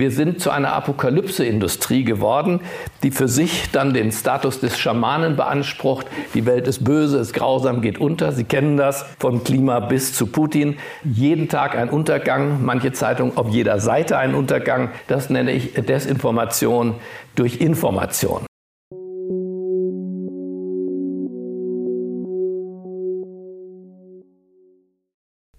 Wir sind zu einer Apokalypse-Industrie geworden, die für sich dann den Status des Schamanen beansprucht. Die Welt ist böse, ist grausam, geht unter. Sie kennen das vom Klima bis zu Putin. Jeden Tag ein Untergang, manche Zeitungen auf jeder Seite ein Untergang. Das nenne ich Desinformation durch Information.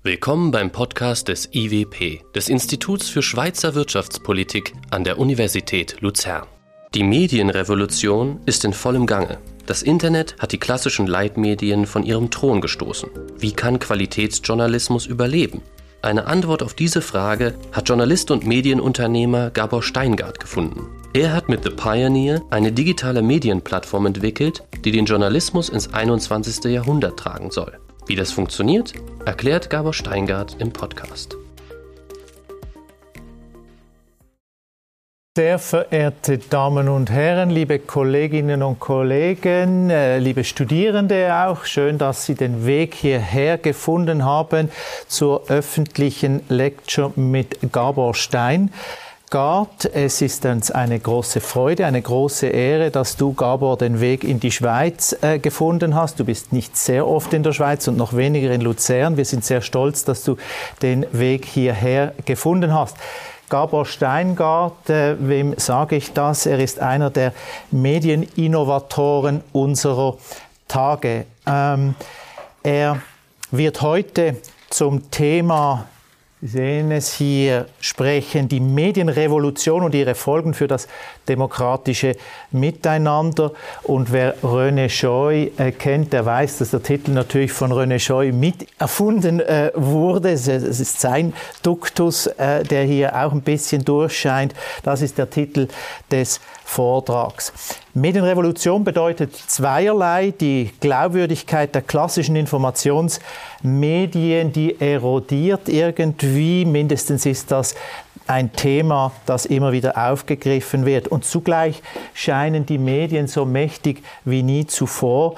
Willkommen beim Podcast des IWP, des Instituts für Schweizer Wirtschaftspolitik an der Universität Luzern. Die Medienrevolution ist in vollem Gange. Das Internet hat die klassischen Leitmedien von ihrem Thron gestoßen. Wie kann Qualitätsjournalismus überleben? Eine Antwort auf diese Frage hat Journalist und Medienunternehmer Gabor Steingart gefunden. Er hat mit The Pioneer eine digitale Medienplattform entwickelt, die den Journalismus ins 21. Jahrhundert tragen soll. Wie das funktioniert, erklärt Gabor Steingart im Podcast. Sehr verehrte Damen und Herren, liebe Kolleginnen und Kollegen, äh, liebe Studierende auch, schön, dass Sie den Weg hierher gefunden haben zur öffentlichen Lecture mit Gabor Stein. Gard. Es ist uns eine große Freude, eine große Ehre, dass du, Gabor, den Weg in die Schweiz äh, gefunden hast. Du bist nicht sehr oft in der Schweiz und noch weniger in Luzern. Wir sind sehr stolz, dass du den Weg hierher gefunden hast. Gabor Steingart, äh, wem sage ich das? Er ist einer der Medieninnovatoren unserer Tage. Ähm, er wird heute zum Thema Sie sehen es hier sprechen, die Medienrevolution und ihre Folgen für das demokratische Miteinander. Und wer René Scheu äh, kennt, der weiß, dass der Titel natürlich von René Scheu mit erfunden äh, wurde. Es, ist sein Duktus, äh, der hier auch ein bisschen durchscheint. Das ist der Titel des Vortrags. Medienrevolution bedeutet zweierlei. Die Glaubwürdigkeit der klassischen Informationsmedien, die erodiert irgendwie. Mindestens ist das ein Thema, das immer wieder aufgegriffen wird. Und zugleich scheinen die Medien so mächtig wie nie zuvor.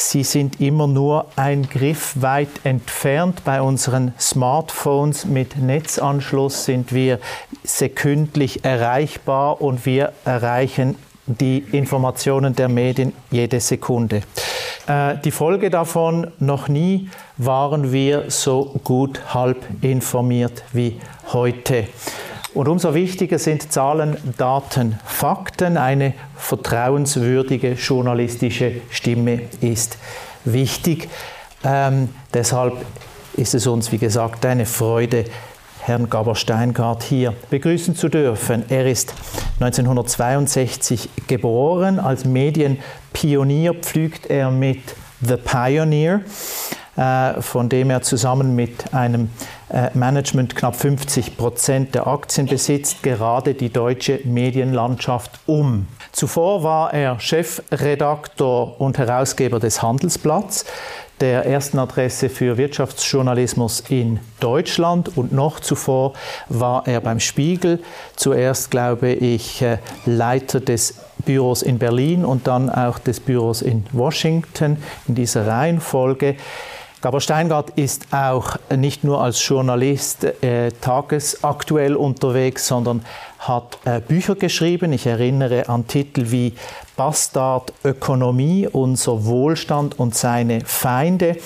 Sie sind immer nur ein Griff weit entfernt. Bei unseren Smartphones mit Netzanschluss sind wir sekündlich erreichbar und wir erreichen die Informationen der Medien jede Sekunde. Äh, die Folge davon, noch nie waren wir so gut halb informiert wie heute. Und umso wichtiger sind Zahlen, Daten, Fakten. Eine vertrauenswürdige journalistische Stimme ist wichtig. Ähm, deshalb ist es uns, wie gesagt, eine Freude, Herrn Gabor Steingart hier begrüßen zu dürfen. Er ist 1962 geboren. Als Medienpionier pflügt er mit The Pioneer, von dem er zusammen mit einem äh, Management knapp 50 Prozent der Aktien besitzt, gerade die deutsche Medienlandschaft um. Zuvor war er Chefredaktor und Herausgeber des Handelsblatts der ersten Adresse für Wirtschaftsjournalismus in Deutschland und noch zuvor war er beim Spiegel. Zuerst, glaube ich, äh, Leiter des Büros in Berlin und dann auch des Büros in Washington in dieser Reihenfolge. Gabor Steingart ist auch nicht nur als Journalist äh, tagesaktuell unterwegs, sondern hat äh, Bücher geschrieben. Ich erinnere an Titel wie Bastard Ökonomie, unser Wohlstand und seine Feinde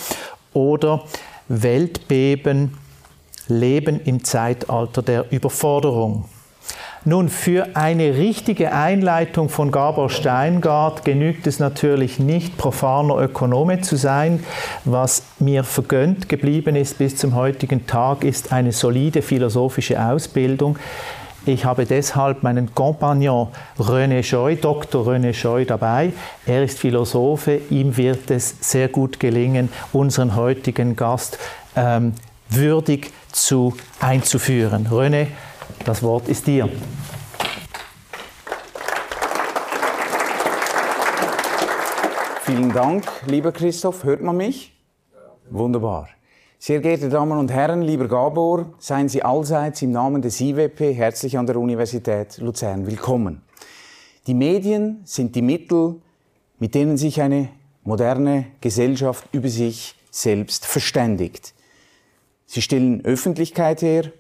oder Weltbeben, Leben im Zeitalter der Überforderung. Nun, für eine richtige Einleitung von Gabor Steingart genügt es natürlich nicht, profaner Ökonome zu sein. Was mir vergönnt geblieben ist bis zum heutigen Tag, ist eine solide philosophische Ausbildung. Ich habe deshalb meinen Kompagnon René Scheu, Dr. René Scheu dabei. Er ist Philosophe. Ihm wird es sehr gut gelingen, unseren heutigen Gast ähm, würdig zu einzuführen. René, das Wort ist dir. Vielen Dank, lieber Christoph. Hört man mich? Wunderbar. Sehr geehrte Damen und Herren, lieber Gabor, seien Sie allseits im Namen des IWP herzlich an der Universität Luzern willkommen. Die Medien sind die Mittel, mit denen sich eine moderne Gesellschaft über sich selbst verständigt. Sie stellen Öffentlichkeit her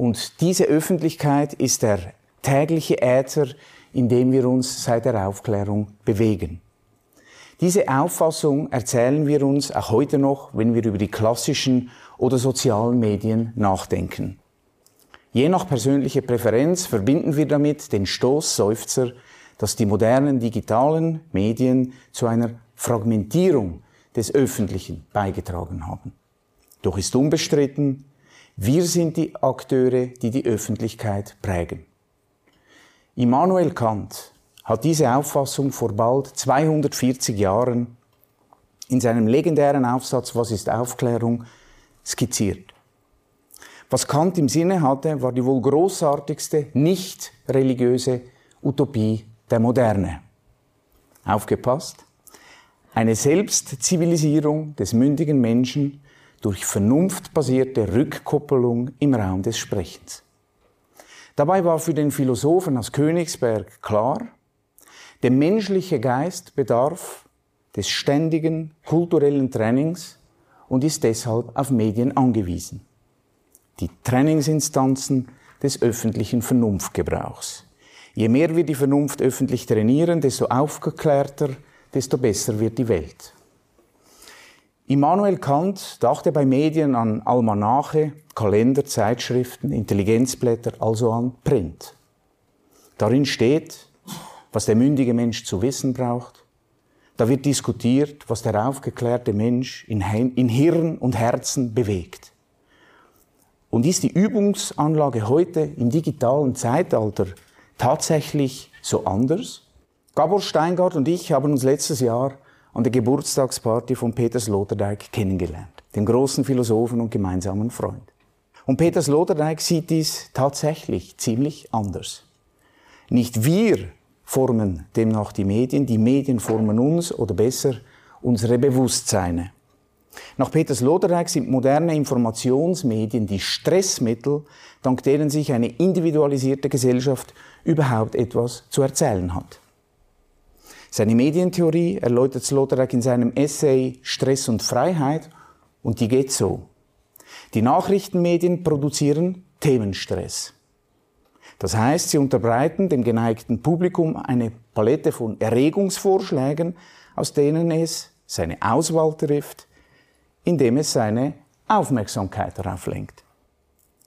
und diese Öffentlichkeit ist der tägliche Äther, in dem wir uns seit der Aufklärung bewegen. Diese Auffassung erzählen wir uns auch heute noch, wenn wir über die klassischen oder sozialen Medien nachdenken. Je nach persönlicher Präferenz verbinden wir damit den Stoßseufzer, dass die modernen digitalen Medien zu einer Fragmentierung des Öffentlichen beigetragen haben. Doch ist unbestritten, wir sind die Akteure, die die Öffentlichkeit prägen. Immanuel Kant hat diese Auffassung vor bald 240 Jahren in seinem legendären Aufsatz Was ist Aufklärung skizziert. Was Kant im Sinne hatte, war die wohl großartigste, nicht religiöse Utopie der Moderne. Aufgepasst? Eine Selbstzivilisierung des mündigen Menschen durch vernunftbasierte Rückkoppelung im Raum des Sprechens. Dabei war für den Philosophen aus Königsberg klar, der menschliche Geist bedarf des ständigen kulturellen Trainings und ist deshalb auf Medien angewiesen die Trainingsinstanzen des öffentlichen Vernunftgebrauchs. Je mehr wir die Vernunft öffentlich trainieren, desto aufgeklärter, desto besser wird die Welt. Immanuel Kant dachte bei Medien an Almanache, Kalender, Zeitschriften, Intelligenzblätter, also an Print. Darin steht, was der mündige Mensch zu wissen braucht. Da wird diskutiert, was der aufgeklärte Mensch in Hirn und Herzen bewegt. Und ist die Übungsanlage heute im digitalen Zeitalter tatsächlich so anders? Gabor Steingart und ich haben uns letztes Jahr an der Geburtstagsparty von Peter Sloterdijk kennengelernt, dem großen Philosophen und gemeinsamen Freund. Und Peter Sloterdijk sieht dies tatsächlich ziemlich anders. Nicht wir formen demnach die Medien, die Medien formen uns oder besser unsere Bewusstseine. Nach Peter Sloterdijk sind moderne Informationsmedien die Stressmittel, dank denen sich eine individualisierte Gesellschaft überhaupt etwas zu erzählen hat. Seine Medientheorie erläutert Sloterdijk in seinem Essay Stress und Freiheit und die geht so. Die Nachrichtenmedien produzieren Themenstress. Das heißt, sie unterbreiten dem geneigten Publikum eine Palette von Erregungsvorschlägen, aus denen es seine Auswahl trifft, indem es seine Aufmerksamkeit darauf lenkt.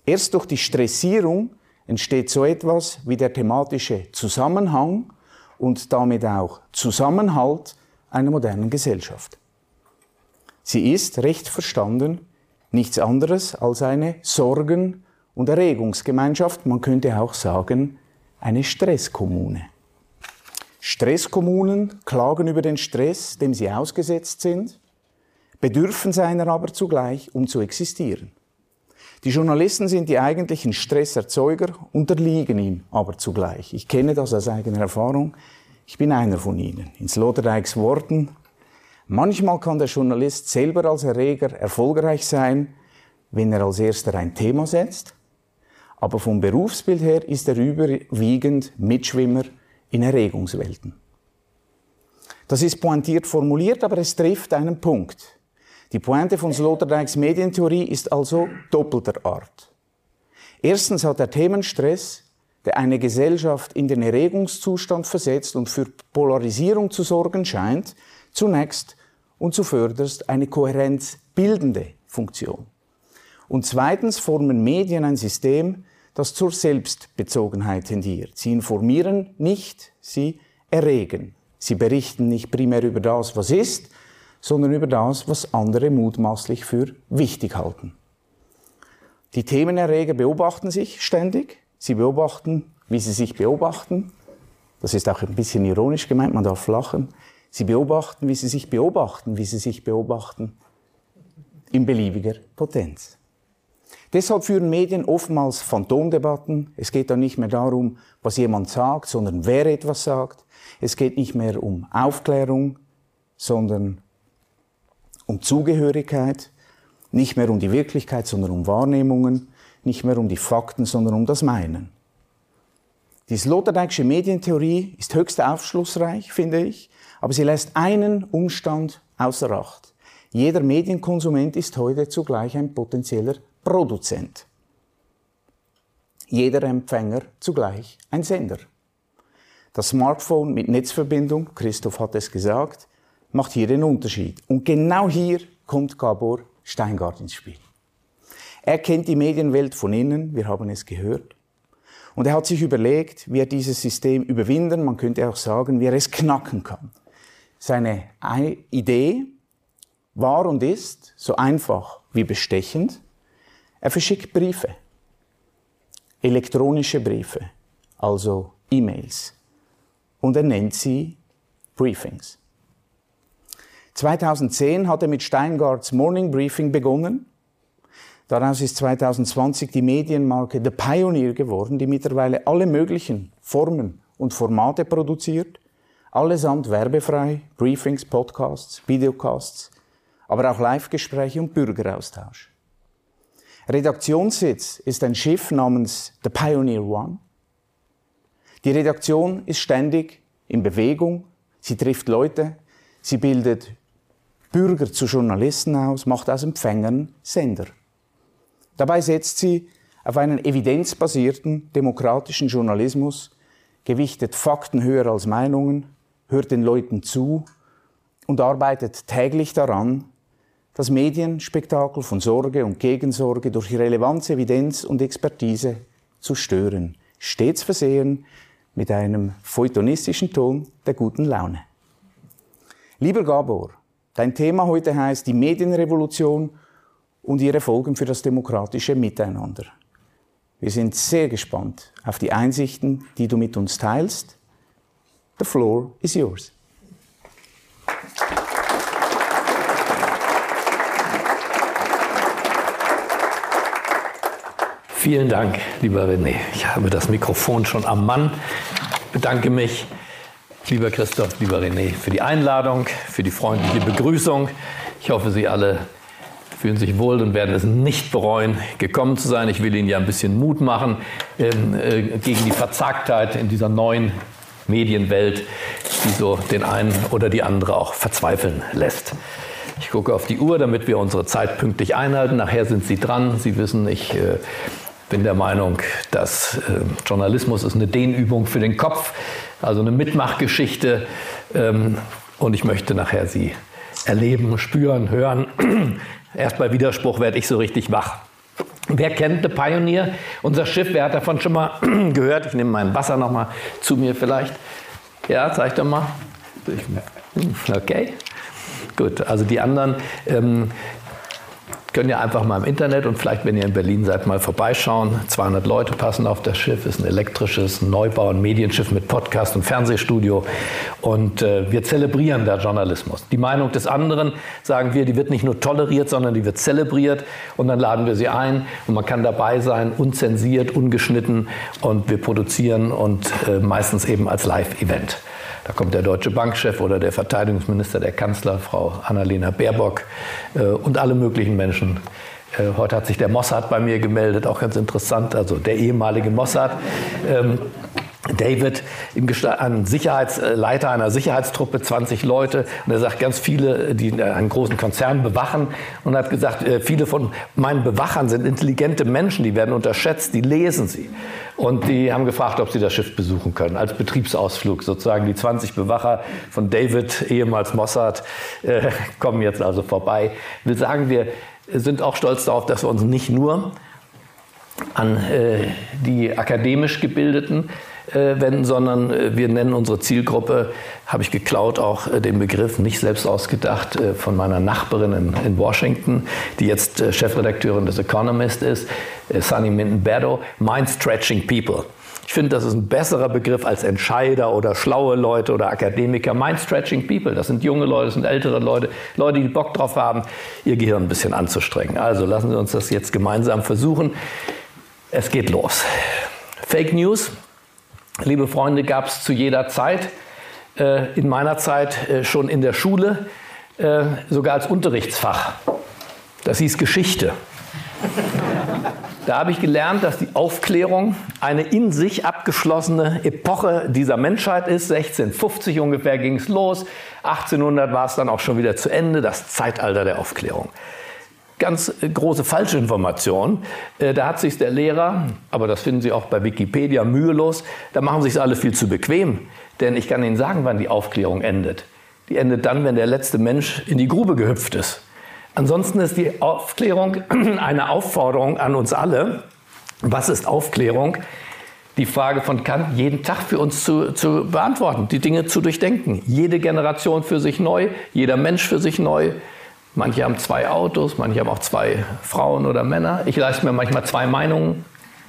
Erst durch die Stressierung entsteht so etwas wie der thematische Zusammenhang und damit auch Zusammenhalt einer modernen Gesellschaft. Sie ist, recht verstanden, nichts anderes als eine Sorgen- und Erregungsgemeinschaft, man könnte auch sagen, eine Stresskommune. Stresskommunen klagen über den Stress, dem sie ausgesetzt sind, bedürfen seiner aber zugleich, um zu existieren. Die Journalisten sind die eigentlichen Stresserzeuger, unterliegen ihm aber zugleich. Ich kenne das aus eigener Erfahrung. Ich bin einer von ihnen. In Sloterdijks Worten, manchmal kann der Journalist selber als Erreger erfolgreich sein, wenn er als erster ein Thema setzt, aber vom Berufsbild her ist er überwiegend Mitschwimmer in Erregungswelten. Das ist pointiert formuliert, aber es trifft einen Punkt. Die Pointe von Sloterdijks Medientheorie ist also doppelter Art. Erstens hat der Themenstress, der eine Gesellschaft in den Erregungszustand versetzt und für Polarisierung zu sorgen scheint, zunächst und zuvörderst eine kohärenzbildende Funktion. Und zweitens formen Medien ein System, das zur Selbstbezogenheit tendiert. Sie informieren nicht, sie erregen. Sie berichten nicht primär über das, was ist, sondern über das, was andere mutmaßlich für wichtig halten. Die Themenerreger beobachten sich ständig. Sie beobachten, wie sie sich beobachten. Das ist auch ein bisschen ironisch gemeint, man darf lachen. Sie beobachten, wie sie sich beobachten, wie sie sich beobachten. In beliebiger Potenz. Deshalb führen Medien oftmals Phantomdebatten. Es geht dann nicht mehr darum, was jemand sagt, sondern wer etwas sagt. Es geht nicht mehr um Aufklärung, sondern um Zugehörigkeit, nicht mehr um die Wirklichkeit, sondern um Wahrnehmungen, nicht mehr um die Fakten, sondern um das Meinen. Die Sloterdijksche Medientheorie ist höchst aufschlussreich, finde ich, aber sie lässt einen Umstand außer Acht. Jeder Medienkonsument ist heute zugleich ein potenzieller Produzent. jeder Empfänger zugleich ein Sender. Das Smartphone mit Netzverbindung, Christoph hat es gesagt, macht hier den Unterschied. Und genau hier kommt Gabor Steingart ins Spiel. Er kennt die Medienwelt von innen, wir haben es gehört. Und er hat sich überlegt, wie er dieses System überwinden, man könnte auch sagen, wie er es knacken kann. Seine Idee war und ist so einfach wie bestechend. Er verschickt Briefe, elektronische Briefe, also E-Mails. Und er nennt sie Briefings. 2010 hat er mit Steingarts Morning Briefing begonnen. Daraus ist 2020 die Medienmarke The Pioneer geworden, die mittlerweile alle möglichen Formen und Formate produziert, allesamt werbefrei, Briefings, Podcasts, Videocasts, aber auch Live-Gespräche und Bürgeraustausch. Redaktionssitz ist ein Schiff namens The Pioneer One. Die Redaktion ist ständig in Bewegung, sie trifft Leute, sie bildet Bürger zu Journalisten aus, macht aus Empfängern Sender. Dabei setzt sie auf einen evidenzbasierten demokratischen Journalismus, gewichtet Fakten höher als Meinungen, hört den Leuten zu und arbeitet täglich daran, das Medienspektakel von Sorge und Gegensorge durch Relevanz, Evidenz und Expertise zu stören, stets versehen mit einem feuilletonistischen Ton der guten Laune. Lieber Gabor, Dein Thema heute heißt die Medienrevolution und ihre Folgen für das demokratische Miteinander. Wir sind sehr gespannt auf die Einsichten, die du mit uns teilst. The floor is yours. Vielen Dank, lieber René. Ich habe das Mikrofon schon am Mann. Ich bedanke mich Lieber Christoph, lieber René, für die Einladung, für die freundliche Begrüßung. Ich hoffe, Sie alle fühlen sich wohl und werden es nicht bereuen, gekommen zu sein. Ich will Ihnen ja ein bisschen Mut machen ähm, äh, gegen die Verzagtheit in dieser neuen Medienwelt, die so den einen oder die andere auch verzweifeln lässt. Ich gucke auf die Uhr, damit wir unsere Zeit pünktlich einhalten. Nachher sind Sie dran. Sie wissen, ich äh, bin der Meinung, dass äh, Journalismus ist eine Dehnübung für den Kopf also eine Mitmachgeschichte. Ähm, und ich möchte nachher Sie erleben, spüren, hören. Erst bei Widerspruch werde ich so richtig wach. Wer kennt The Pioneer? Unser Schiff, wer hat davon schon mal gehört? Ich nehme mein Wasser noch mal zu mir vielleicht. Ja, zeig doch mal. Okay. Gut, also die anderen. Ähm, können ja einfach mal im Internet und vielleicht, wenn ihr in Berlin seid, mal vorbeischauen. 200 Leute passen auf das Schiff, ist ein elektrisches Neubau- und Medienschiff mit Podcast und Fernsehstudio. Und äh, wir zelebrieren da Journalismus. Die Meinung des anderen, sagen wir, die wird nicht nur toleriert, sondern die wird zelebriert. Und dann laden wir sie ein und man kann dabei sein, unzensiert, ungeschnitten. Und wir produzieren und äh, meistens eben als Live-Event. Da kommt der deutsche Bankchef oder der Verteidigungsminister, der Kanzler, Frau Annalena Baerbock äh, und alle möglichen Menschen. Äh, heute hat sich der Mossad bei mir gemeldet, auch ganz interessant, also der ehemalige Mossad. Ähm, David, ein Sicherheitsleiter einer Sicherheitstruppe, 20 Leute, und er sagt, ganz viele, die einen großen Konzern bewachen, und hat gesagt, äh, viele von meinen Bewachern sind intelligente Menschen, die werden unterschätzt, die lesen sie. Und die haben gefragt, ob sie das Schiff besuchen können, als Betriebsausflug. Sozusagen die 20 Bewacher von David, ehemals Mossad, äh, kommen jetzt also vorbei. Ich will sagen, wir sind auch stolz darauf, dass wir uns nicht nur an äh, die akademisch Gebildeten äh, wenden, sondern äh, wir nennen unsere Zielgruppe, habe ich geklaut, auch äh, den Begriff, nicht selbst ausgedacht, von meiner Nachbarin in, in Washington, die jetzt Chefredakteurin des Economist ist, Sunny Minton-Berdo, Mind-Stretching People. Ich finde, das ist ein besserer Begriff als Entscheider oder schlaue Leute oder Akademiker. Mind-Stretching People, das sind junge Leute, das sind ältere Leute, Leute, die Bock drauf haben, ihr Gehirn ein bisschen anzustrengen. Also lassen Sie uns das jetzt gemeinsam versuchen. Es geht los. Fake News, liebe Freunde, gab es zu jeder Zeit. Äh, in meiner Zeit äh, schon in der Schule, äh, sogar als Unterrichtsfach. Das hieß Geschichte. Da habe ich gelernt, dass die Aufklärung eine in sich abgeschlossene Epoche dieser Menschheit ist. 1650 ungefähr ging es los, 1800 war es dann auch schon wieder zu Ende, das Zeitalter der Aufklärung. Ganz große Falschinformation. Äh, da hat sich der Lehrer, aber das finden Sie auch bei Wikipedia mühelos, da machen sich alle viel zu bequem. Denn ich kann Ihnen sagen, wann die Aufklärung endet. Die endet dann, wenn der letzte Mensch in die Grube gehüpft ist. Ansonsten ist die Aufklärung eine Aufforderung an uns alle. Was ist Aufklärung? Die Frage von Kant jeden Tag für uns zu, zu beantworten, die Dinge zu durchdenken. Jede Generation für sich neu, jeder Mensch für sich neu. Manche haben zwei Autos, manche haben auch zwei Frauen oder Männer. Ich leiste mir manchmal zwei Meinungen.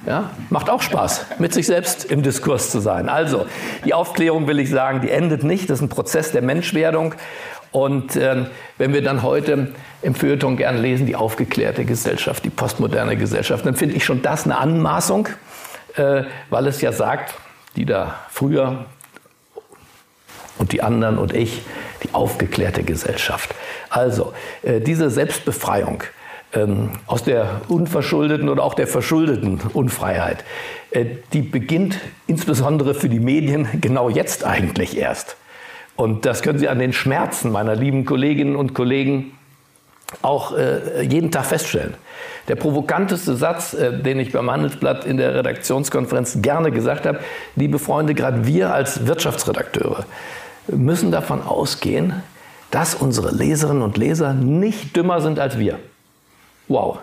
Ja, macht auch Spaß, mit sich selbst im Diskurs zu sein. Also, die Aufklärung will ich sagen, die endet nicht. Das ist ein Prozess der Menschwerdung. Und äh, wenn wir dann heute im Feuilleton gern lesen, die aufgeklärte Gesellschaft, die postmoderne Gesellschaft, dann finde ich schon das eine Anmaßung, äh, weil es ja sagt, die da früher und die anderen und ich, aufgeklärte Gesellschaft. Also äh, diese Selbstbefreiung ähm, aus der unverschuldeten oder auch der verschuldeten Unfreiheit, äh, die beginnt insbesondere für die Medien genau jetzt eigentlich erst. Und das können Sie an den Schmerzen meiner lieben Kolleginnen und Kollegen auch äh, jeden Tag feststellen. Der provokanteste Satz, den ich beim Handelsblatt in der Redaktionskonferenz gerne gesagt habe, liebe Freunde, gerade wir als Wirtschaftsredakteure müssen davon ausgehen, dass unsere Leserinnen und Leser nicht dümmer sind als wir. Wow.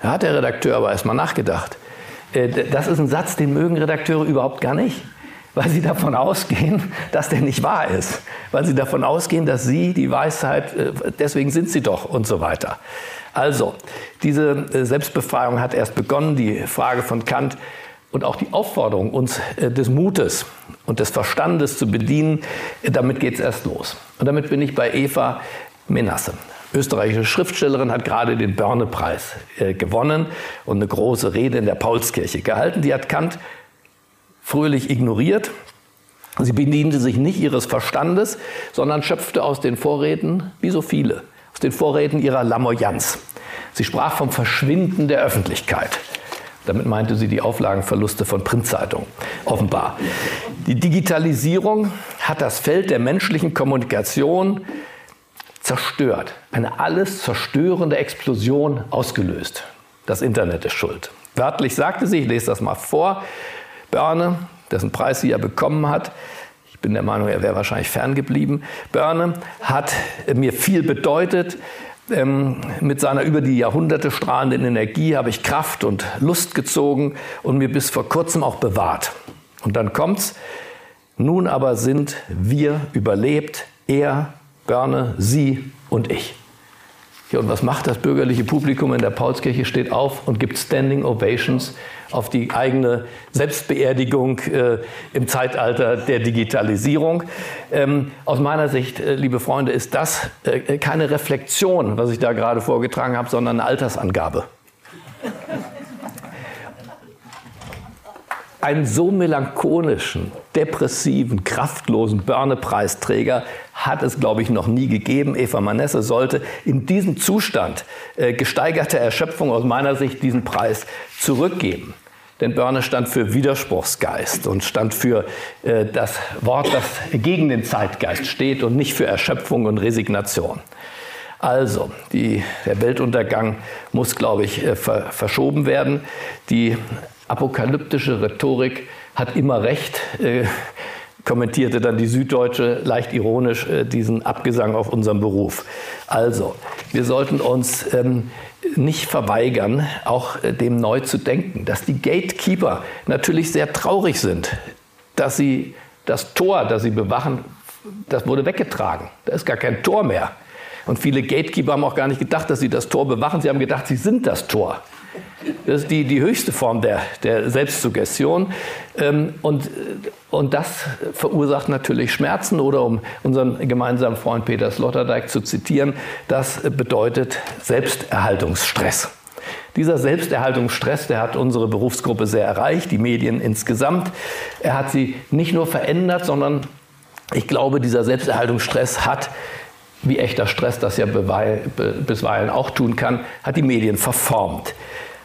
Da hat der Redakteur aber erstmal nachgedacht. Äh, das ist ein Satz, den mögen Redakteure überhaupt gar nicht, weil sie davon ausgehen, dass der nicht wahr ist. Weil sie davon ausgehen, dass sie die Weisheit, äh, deswegen sind sie doch und so weiter. Also, diese äh, Selbstbefreiung hat erst begonnen. Die Frage von Kant, und auch die Aufforderung, uns äh, des Mutes und des Verstandes zu bedienen, äh, damit geht es erst los. Und damit bin ich bei Eva Menasse. Österreichische Schriftstellerin hat gerade den Börne-Preis äh, gewonnen und eine große Rede in der Paulskirche gehalten. Die hat Kant fröhlich ignoriert. Sie bediente sich nicht ihres Verstandes, sondern schöpfte aus den Vorräten, wie so viele, aus den Vorräten ihrer Lamoyanz. Sie sprach vom Verschwinden der Öffentlichkeit. Damit meinte sie die Auflagenverluste von Printzeitungen, offenbar. Die Digitalisierung hat das Feld der menschlichen Kommunikation zerstört, eine alles zerstörende Explosion ausgelöst. Das Internet ist schuld. Wörtlich sagte sie, ich lese das mal vor, Börne, dessen Preis sie ja bekommen hat, ich bin der Meinung, er wäre wahrscheinlich ferngeblieben, Börne hat mir viel bedeutet, ähm, mit seiner über die Jahrhunderte strahlenden Energie habe ich Kraft und Lust gezogen und mir bis vor kurzem auch bewahrt. Und dann kommt's. Nun aber sind wir überlebt, er, Börne, Sie und ich. Ja, und was macht das bürgerliche Publikum in der Paulskirche? Steht auf und gibt Standing Ovations auf die eigene Selbstbeerdigung äh, im Zeitalter der Digitalisierung. Ähm, aus meiner Sicht, äh, liebe Freunde, ist das äh, keine Reflexion, was ich da gerade vorgetragen habe, sondern eine Altersangabe. einen so melancholischen, depressiven, kraftlosen Börne-Preisträger hat es, glaube ich, noch nie gegeben. Eva Manesse sollte in diesem Zustand äh, gesteigerter Erschöpfung aus meiner Sicht diesen Preis zurückgeben. Denn Börne stand für Widerspruchsgeist und stand für äh, das Wort, das gegen den Zeitgeist steht und nicht für Erschöpfung und Resignation. Also, die, der Weltuntergang muss, glaube ich, äh, ver, verschoben werden. Die apokalyptische Rhetorik hat immer recht, äh, kommentierte dann die Süddeutsche leicht ironisch äh, diesen Abgesang auf unseren Beruf. Also, wir sollten uns ähm, nicht verweigern, auch äh, dem neu zu denken, dass die Gatekeeper natürlich sehr traurig sind, dass sie das Tor, das sie bewachen, das wurde weggetragen. Da ist gar kein Tor mehr. Und viele Gatekeeper haben auch gar nicht gedacht, dass sie das Tor bewachen. Sie haben gedacht, sie sind das Tor. Das ist die, die höchste Form der, der Selbstsuggestion. Ähm, und, und das verursacht natürlich Schmerzen. Oder um unseren gemeinsamen Freund Peter Sloterdijk zu zitieren, das bedeutet Selbsterhaltungsstress. Dieser Selbsterhaltungsstress, der hat unsere Berufsgruppe sehr erreicht, die Medien insgesamt. Er hat sie nicht nur verändert, sondern ich glaube, dieser Selbsterhaltungsstress hat wie echter Stress das ja bisweilen auch tun kann, hat die Medien verformt.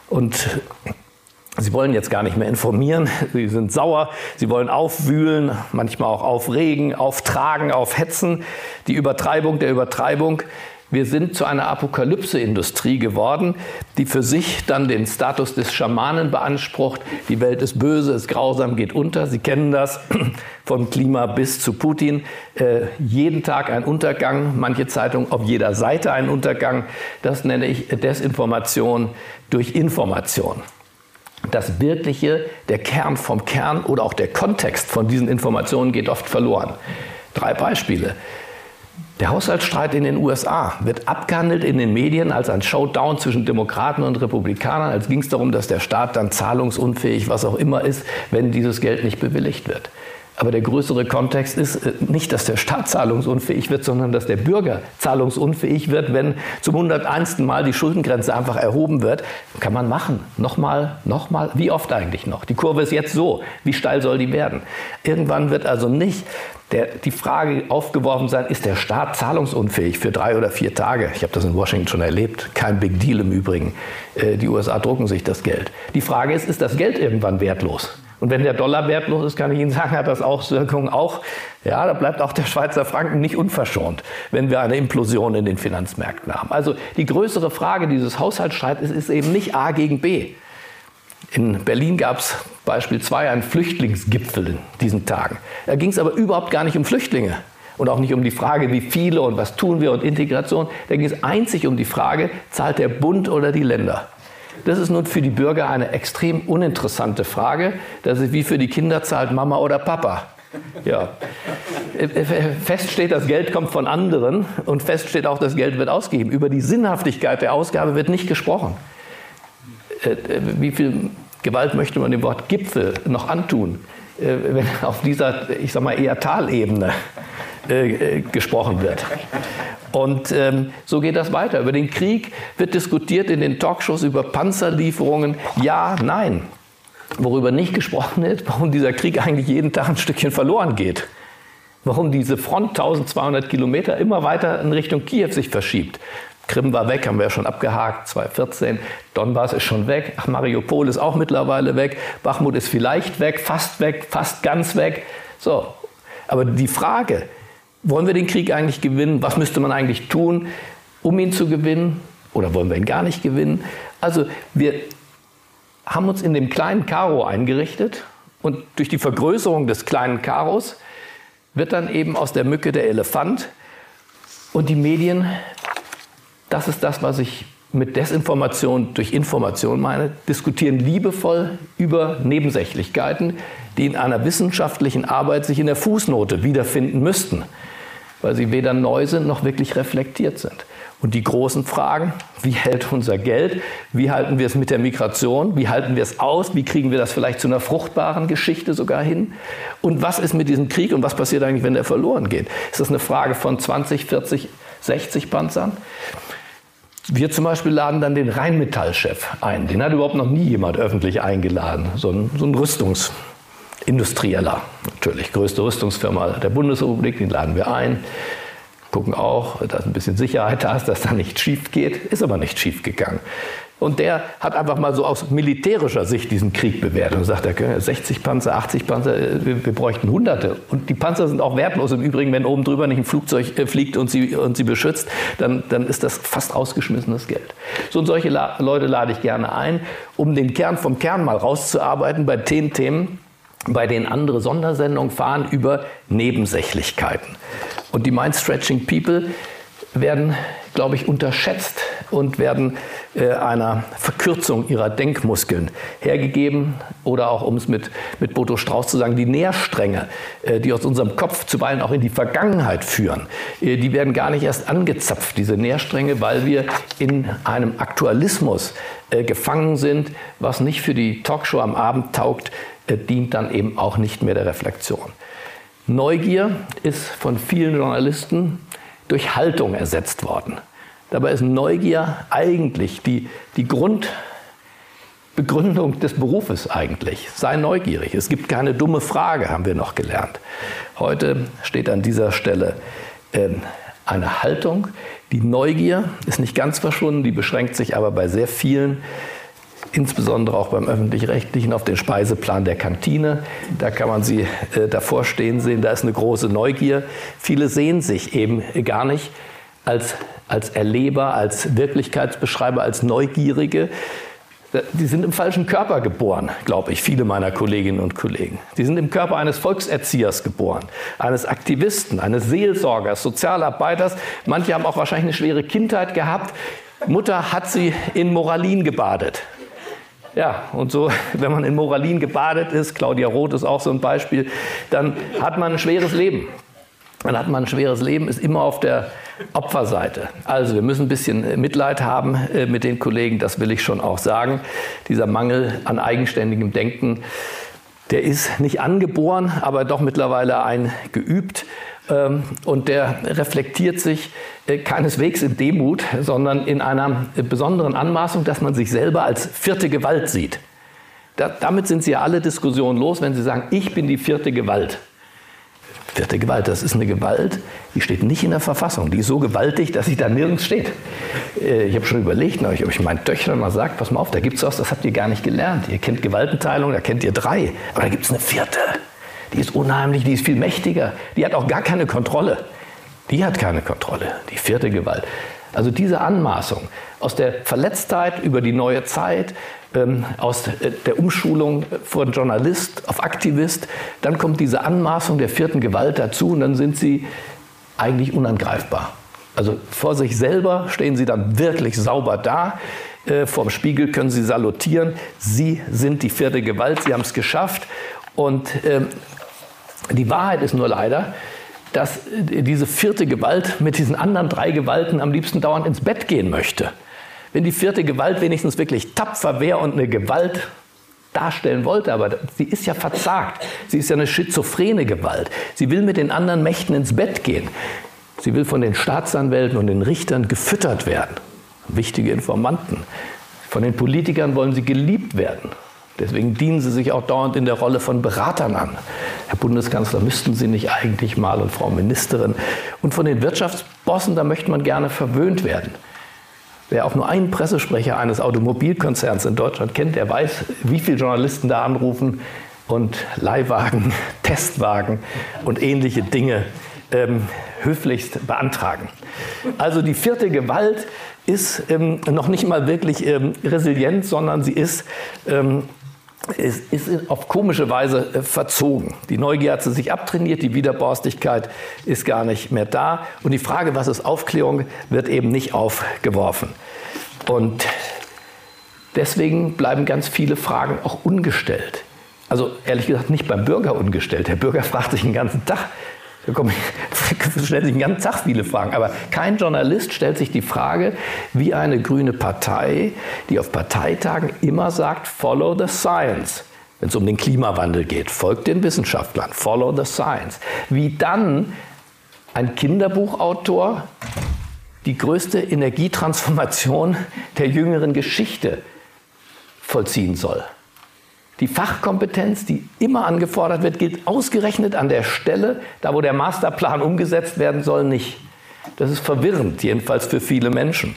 Und Sie wollen jetzt gar nicht mehr informieren, sie sind sauer, sie wollen aufwühlen, manchmal auch aufregen, auftragen, aufhetzen. Die Übertreibung der Übertreibung Wir sind zu einer Apokalypse-Industrie geworden, die für sich dann den Status des Schamanen beansprucht. Die Welt ist böse, ist grausam, geht unter. Sie kennen das vom Klima bis zu Putin. Äh, jeden Tag ein Untergang, manche Zeitungen auf jeder Seite ein Untergang. Das nenne ich Desinformation durch Information. Das Wirkliche, der Kern vom Kern oder auch der Kontext von diesen Informationen geht oft verloren. Drei Beispiele. Der Haushaltsstreit in den USA wird abgehandelt in den Medien als ein Showdown zwischen Demokraten und Republikanern, als ging es darum, dass der Staat dann zahlungsunfähig, was auch immer ist, wenn dieses Geld nicht bewilligt wird. Aber der größere Kontext ist äh, nicht, dass der Staat zahlungsunfähig wird, sondern dass der Bürger zahlungsunfähig wird, wenn zum 101. Mal die Schuldengrenze einfach erhoben wird. Kann man machen. Nochmal, nochmal. Wie oft eigentlich noch? Die Kurve ist jetzt so. Wie steil soll die werden? Irgendwann wird also nicht der, die Frage aufgeworfen sein, ist der Staat zahlungsunfähig für drei oder vier Tage? Ich habe das in Washington schon erlebt. Kein Big Deal im Übrigen. Äh, die USA drucken sich das Geld. Die Frage ist, ist das Geld irgendwann wertlos? Und wenn der Dollar wertlos ist, kann ich Ihnen sagen, hat das Auswirkungen auch, ja, da bleibt auch der Schweizer Franken nicht unverschont, wenn wir eine Implosion in den Finanzmärkten haben. Also die größere Frage dieses Haushaltsstreits ist, ist eben nicht A gegen B. In Berlin gab es Beispiel 2 einen Flüchtlingsgipfel in diesen Tagen. Da ging es aber überhaupt gar nicht um Flüchtlinge und auch nicht um die Frage, wie viele und was tun wir und Integration. Da ging es einzig um die Frage, zahlt der Bund oder die Länder? Das ist nun für die Bürger eine extrem uninteressante Frage. Das ist wie für die Kinder zahlt Mama oder Papa. Ja. Fest steht, das Geld kommt von anderen und fest steht auch, das Geld wird ausgegeben. Über die Sinnhaftigkeit der Ausgabe wird nicht gesprochen. Äh, äh, wie viel Gewalt möchte man dem Wort Gipfel noch antun, äh, wenn auf dieser, ich sag mal, eher Talebene gesprochen wird? Und ähm, so geht das weiter. Über den Krieg wird diskutiert in den Talkshows über Panzerlieferungen. Ja, nein. Worüber nicht gesprochen wird, warum dieser Krieg eigentlich jeden Tag ein Stückchen verloren geht. Warum diese Front 1200 Kilometer immer weiter in Richtung Kiew sich verschiebt. Krim war weg, haben wir ja schon abgehakt, 2014. Donbass ist schon weg. Ach, Mariupol ist auch mittlerweile weg. Bachmut ist vielleicht weg, fast weg, fast ganz weg. So. Aber die Frage, wollen wir den Krieg eigentlich gewinnen? Was müsste man eigentlich tun, um ihn zu gewinnen? Oder wollen wir ihn gar nicht gewinnen? Also wir haben uns in dem kleinen Karo eingerichtet und durch die Vergrößerung des kleinen Karos wird dann eben aus der Mücke der Elefant und die Medien, das ist das, was ich mit Desinformation durch Information meine, diskutieren liebevoll über Nebensächlichkeiten, die in einer wissenschaftlichen Arbeit sich in der Fußnote wiederfinden müssten weil sie weder neu sind noch wirklich reflektiert sind. Und die großen Fragen, wie hält unser Geld, wie halten wir es mit der Migration, wie halten wir es aus, wie kriegen wir das vielleicht zu einer fruchtbaren Geschichte sogar hin und was ist mit diesem Krieg und was passiert eigentlich, wenn der verloren geht? Ist das eine Frage von 20, 40, 60 Panzern? Wir zum Beispiel laden dann den Rheinmetallchef ein. Den hat überhaupt noch nie jemand öffentlich eingeladen. So ein, so ein Rüstungs- Industrieller, natürlich, größte Rüstungsfirma der Bundesrepublik, den laden wir ein. Gucken auch, dass ein bisschen Sicherheit da ist, dass da nichts schief geht. Ist aber nicht schief gegangen. Und der hat einfach mal so aus militärischer Sicht diesen Krieg bewertet und sagt, 60 Panzer, 80 Panzer, wir, wir, bräuchten Hunderte. Und die Panzer sind auch wertlos. Im Übrigen, wenn oben drüber nicht ein Flugzeug äh, fliegt und sie, und sie beschützt, dann, dann ist das fast ausgeschmissenes Geld. So und solche La Leute lade ich gerne ein, um den Kern vom Kern mal rauszuarbeiten bei den Themen, bei denen andere Sondersendungen fahren über Nebensächlichkeiten. Und die Mind-Stretching People werden, glaube ich, unterschätzt und werden äh, einer Verkürzung ihrer Denkmuskeln hergegeben oder auch, um es mit, mit Boto Strauß zu sagen, die Nährstränge, äh, die aus unserem Kopf zuweilen auch in die Vergangenheit führen, äh, die werden gar nicht erst angezapft, diese Nährstränge, weil wir in einem Aktualismus äh, gefangen sind, was nicht für die Talkshow am Abend taugt, dient dann eben auch nicht mehr der Reflexion. Neugier ist von vielen Journalisten durch Haltung ersetzt worden. Dabei ist Neugier eigentlich die, die Grundbegründung des Berufes eigentlich. Sei neugierig. Es gibt keine dumme Frage, haben wir noch gelernt. Heute steht an dieser Stelle äh, eine Haltung. Die Neugier ist nicht ganz verschwunden, die beschränkt sich aber bei sehr vielen insbesondere auch beim öffentlich-rechtlichen, auf den Speiseplan der Kantine. Da kann man sie äh, davor stehen sehen, da ist eine große Neugier. Viele sehen sich eben gar nicht als, als Erleber, als Wirklichkeitsbeschreiber, als Neugierige. Die sind im falschen Körper geboren, glaube ich, viele meiner Kolleginnen und Kollegen. Die sind im Körper eines Volkserziehers geboren, eines Aktivisten, eines Seelsorgers, Sozialarbeiters. Manche haben auch wahrscheinlich eine schwere Kindheit gehabt. Mutter hat sie in Moralin gebadet. Ja, und so, wenn man in Moralin gebadet ist, Claudia Roth ist auch so ein Beispiel, dann hat man ein schweres Leben. Dann hat man ein schweres Leben, ist immer auf der Opferseite. Also wir müssen ein bisschen Mitleid haben äh, mit den Kollegen, das will ich schon auch sagen. Dieser Mangel an eigenständigem Denken, der ist nicht angeboren, aber doch mittlerweile eingeübt. Ähm, und der reflektiert sich äh, keineswegs in Demut, sondern in einer besonderen Anmaßung, dass man sich selber als vierte Gewalt sieht. damit sind Sie ja alle Diskussionen los, wenn Sie sagen, ich bin die vierte Gewalt. Vierte Gewalt, das ist eine Gewalt, die steht nicht in der Verfassung. Die ist so gewaltig, dass sie da nirgends steht. Äh, ich habe schon überlegt, ob ich meinen Töchtern mal sage, pass mal auf, da gibt es was, das habt ihr gar nicht gelernt. Ihr kennt Gewaltenteilung, da kennt ihr drei. Aber da gibt es eine vierte. Die ist unheimlich, die ist viel mächtiger. Die hat auch gar keine Kontrolle. Die hat keine Kontrolle, die vierte Gewalt. Also diese Anmaßung aus der Verletztheit über die neue Zeit, ähm, aus äh, der Umschulung von Journalist auf Aktivist, dann kommt diese Anmaßung der vierten Gewalt dazu und dann sind sie eigentlich unangreifbar. Also vor sich selber stehen sie dann wirklich sauber da. Äh, vorm Spiegel können sie salutieren. Sie sind die vierte Gewalt, sie haben es geschafft. Und ähm, die Wahrheit ist nur leider, dass diese vierte Gewalt mit diesen anderen drei Gewalten am liebsten dauernd ins Bett gehen möchte. Wenn die vierte Gewalt wenigstens wirklich tapfer wäre und eine Gewalt darstellen wollte, aber sie ist ja verzagt. Sie ist ja eine schizophrene Gewalt. Sie will mit den anderen Mächten ins Bett gehen. Sie will von den Staatsanwälten und den Richtern gefüttert werden. Wichtige Informanten. Von den Politikern wollen sie geliebt werden. Deswegen dienen Sie sich auch dauernd in der Rolle von Beratern an. Herr Bundeskanzler, müssten Sie nicht eigentlich mal und Frau Ministerin. Und von den Wirtschaftsbossen, da möchte man gerne verwöhnt werden. Wer auch nur einen Pressesprecher eines Automobilkonzerns in Deutschland kennt, der weiß, wie viele Journalisten da anrufen und Leihwagen, Testwagen und ähnliche Dinge ähm, höflichst beantragen. Also die vierte Gewalt ist ähm, noch nicht mal wirklich ähm, resilient, sondern sie ist ist, ist auf komische Weise äh, verzogen. Die Neugier hat sie sich abtrainiert, die Widerborstigkeit ist gar nicht mehr da und die Frage, was ist Aufklärung, wird eben nicht aufgeworfen. Und deswegen bleiben ganz viele Fragen auch ungestellt. Also ehrlich gesagt nicht beim Bürger ungestellt. Der Bürger fragt sich den ganzen Tag, da kommen, stellen sich den ganzen Tag viele Fragen. Aber kein Journalist stellt sich die Frage, wie eine grüne Partei, die auf Parteitagen immer sagt, follow the science. Wenn es um den Klimawandel geht, folgt den Wissenschaftlern, follow the science. Wie dann ein Kinderbuchautor die größte Energietransformation der jüngeren Geschichte vollziehen soll. Die Fachkompetenz, die immer angefordert wird, gilt ausgerechnet an der Stelle, da wo der Masterplan umgesetzt werden soll, nicht. Das ist verwirrend, jedenfalls für viele Menschen.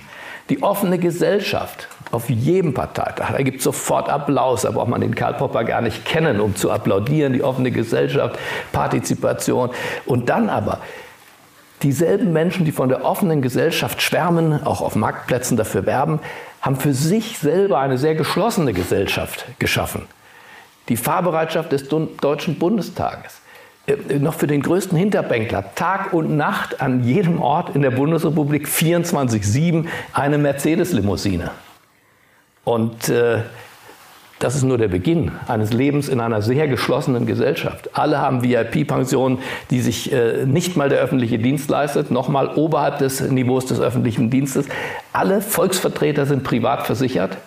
Die offene Gesellschaft auf jedem Parteitag, da gibt es sofort Applaus, da braucht man den Karl Popper gar nicht kennen, um zu applaudieren, die offene Gesellschaft, Partizipation. Und dann aber dieselben Menschen, die von der offenen Gesellschaft schwärmen, auch auf Marktplätzen dafür werben, haben für sich selber eine sehr geschlossene Gesellschaft geschaffen die Fahrbereitschaft des Deutschen Bundestages. Äh, noch für den größten Hinterbänkler, Tag und Nacht an jedem Ort in der Bundesrepublik 24-7 eine Mercedes-Limousine. Und äh, das ist nur der Beginn eines Lebens in einer sehr geschlossenen Gesellschaft. Alle haben VIP-Pensionen, die sich äh, nicht mal der öffentliche Dienst leistet, noch mal oberhalb des Niveaus des öffentlichen Dienstes. Alle Volksvertreter sind privat versichert,